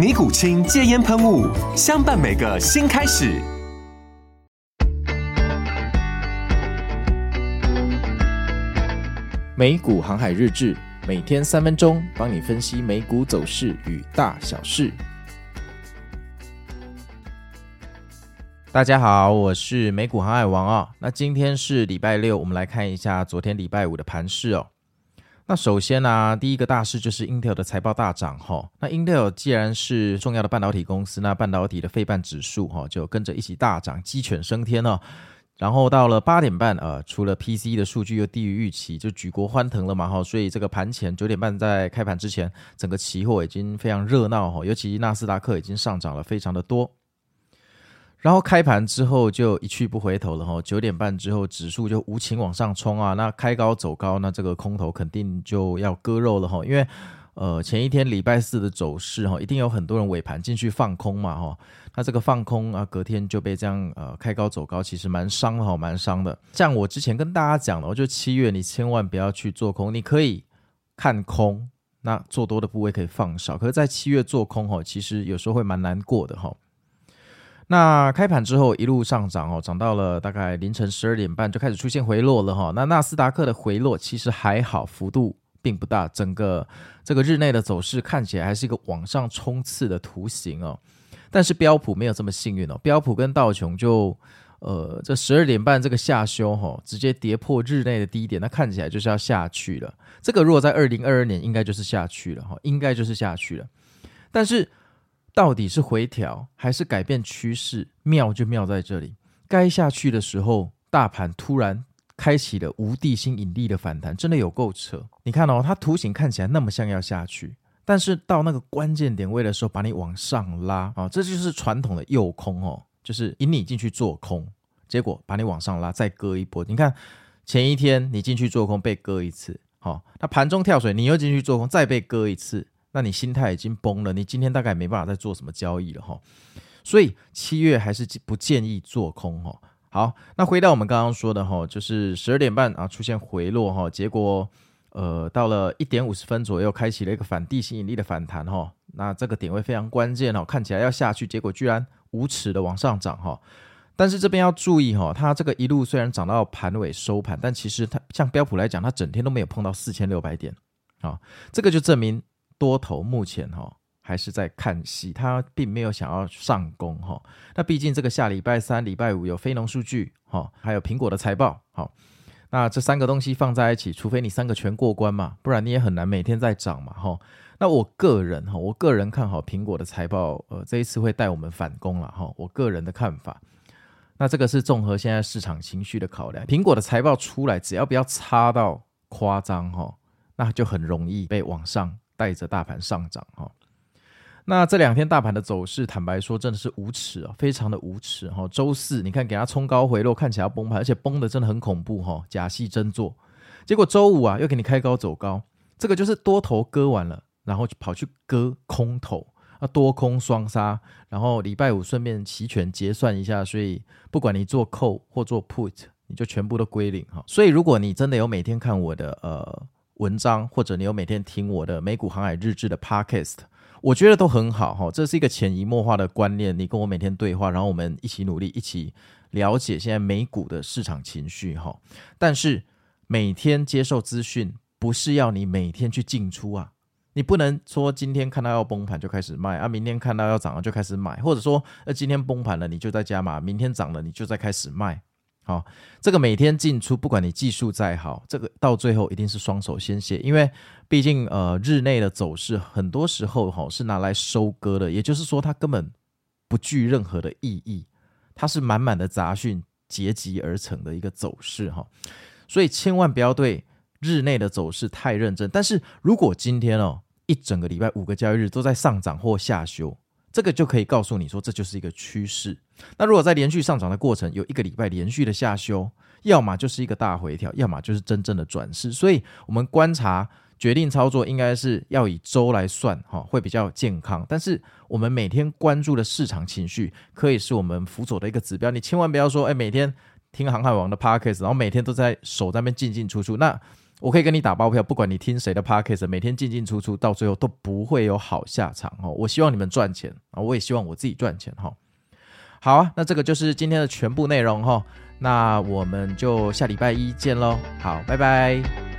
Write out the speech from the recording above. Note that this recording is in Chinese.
尼古清戒烟喷雾，相伴每个新开始。美股航海日志，每天三分钟，帮你分析美股走势与大小事。大家好，我是美股航海王哦。那今天是礼拜六，我们来看一下昨天礼拜五的盘势哦。那首先呢、第一个大事就是 Intel 的财报大涨哈。那 Intel 既然是重要的半导体公司，那半导体的费半指数哈就跟着一起大涨，鸡犬升天了。然后到了八点半，呃，除了 PC 的数据又低于预期，就举国欢腾了嘛哈。所以这个盘前九点半在开盘之前，整个期货已经非常热闹哈，尤其纳斯达克已经上涨了非常的多。然后开盘之后就一去不回头了哈，九点半之后指数就无情往上冲啊，那开高走高，那这个空头肯定就要割肉了哈，因为呃前一天礼拜四的走势哈，一定有很多人尾盘进去放空嘛哈，那这个放空啊，隔天就被这样呃开高走高，其实蛮伤的哈，蛮伤的。像我之前跟大家讲的，我就七月你千万不要去做空，你可以看空，那做多的部位可以放少，可是，在七月做空哈，其实有时候会蛮难过的哈。那开盘之后一路上涨哦，涨到了大概凌晨十二点半就开始出现回落了哈。那纳斯达克的回落其实还好，幅度并不大，整个这个日内的走势看起来还是一个往上冲刺的图形哦。但是标普没有这么幸运哦，标普跟道琼就呃这十二点半这个下修哈，直接跌破日内的低点，那看起来就是要下去了。这个如果在二零二二年应该就是下去了哈，应该就是下去了，但是。到底是回调还是改变趋势？妙就妙在这里，该下去的时候，大盘突然开启了无地心引力的反弹，真的有够扯。你看哦，它图形看起来那么像要下去，但是到那个关键点位的时候，把你往上拉啊、哦，这就是传统的诱空哦，就是引你进去做空，结果把你往上拉，再割一波。你看前一天你进去做空被割一次，好、哦，那盘中跳水你又进去做空，再被割一次。那你心态已经崩了，你今天大概没办法再做什么交易了哈，所以七月还是不建议做空哈。好，那回到我们刚刚说的哈，就是十二点半啊出现回落哈，结果呃到了一点五十分左右开启了一个反地心引力的反弹哈，那这个点位非常关键哦，看起来要下去，结果居然无耻的往上涨哈。但是这边要注意哈，它这个一路虽然涨到盘尾收盘，但其实它像标普来讲，它整天都没有碰到四千六百点啊，这个就证明。多头目前哈还是在看戏，他并没有想要上攻哈。那毕竟这个下礼拜三、礼拜五有非农数据哈，还有苹果的财报好。那这三个东西放在一起，除非你三个全过关嘛，不然你也很难每天在涨嘛哈。那我个人哈，我个人看好苹果的财报，呃，这一次会带我们反攻了哈。我个人的看法，那这个是综合现在市场情绪的考量。苹果的财报出来，只要不要差到夸张哈，那就很容易被往上。带着大盘上涨哈，那这两天大盘的走势，坦白说真的是无耻啊，非常的无耻哈。周四你看给它冲高回落，看起来要崩盘，而且崩的真的很恐怖哈，假戏真做。结果周五啊又给你开高走高，这个就是多头割完了，然后跑去割空头啊，多空双杀。然后礼拜五顺便期权结算一下，所以不管你做 call 或做 put，你就全部都归零哈。所以如果你真的有每天看我的呃。文章或者你有每天听我的美股航海日志的 podcast，我觉得都很好哈。这是一个潜移默化的观念，你跟我每天对话，然后我们一起努力，一起了解现在美股的市场情绪哈。但是每天接受资讯，不是要你每天去进出啊。你不能说今天看到要崩盘就开始卖啊，明天看到要涨了就开始买，或者说呃今天崩盘了你就在加码，明天涨了你就在开始卖好，这个每天进出，不管你技术再好，这个到最后一定是双手鲜血，因为毕竟呃日内的走势很多时候哈是拿来收割的，也就是说它根本不具任何的意义，它是满满的杂讯结集而成的一个走势哈，所以千万不要对日内的走势太认真。但是如果今天哦一整个礼拜五个交易日都在上涨或下修，这个就可以告诉你说，这就是一个趋势。那如果在连续上涨的过程有一个礼拜连续的下修，要么就是一个大回调，要么就是真正的转势。所以，我们观察决定操作，应该是要以周来算，哈，会比较健康。但是，我们每天关注的市场情绪，可以是我们辅佐的一个指标。你千万不要说，哎，每天听航海王的 Podcast，然后每天都在手在那边进进出出，那。我可以跟你打包票，不管你听谁的 podcast，每天进进出出，到最后都不会有好下场哦。我希望你们赚钱啊，我也希望我自己赚钱哈。好啊，那这个就是今天的全部内容哈。那我们就下礼拜一见喽。好，拜拜。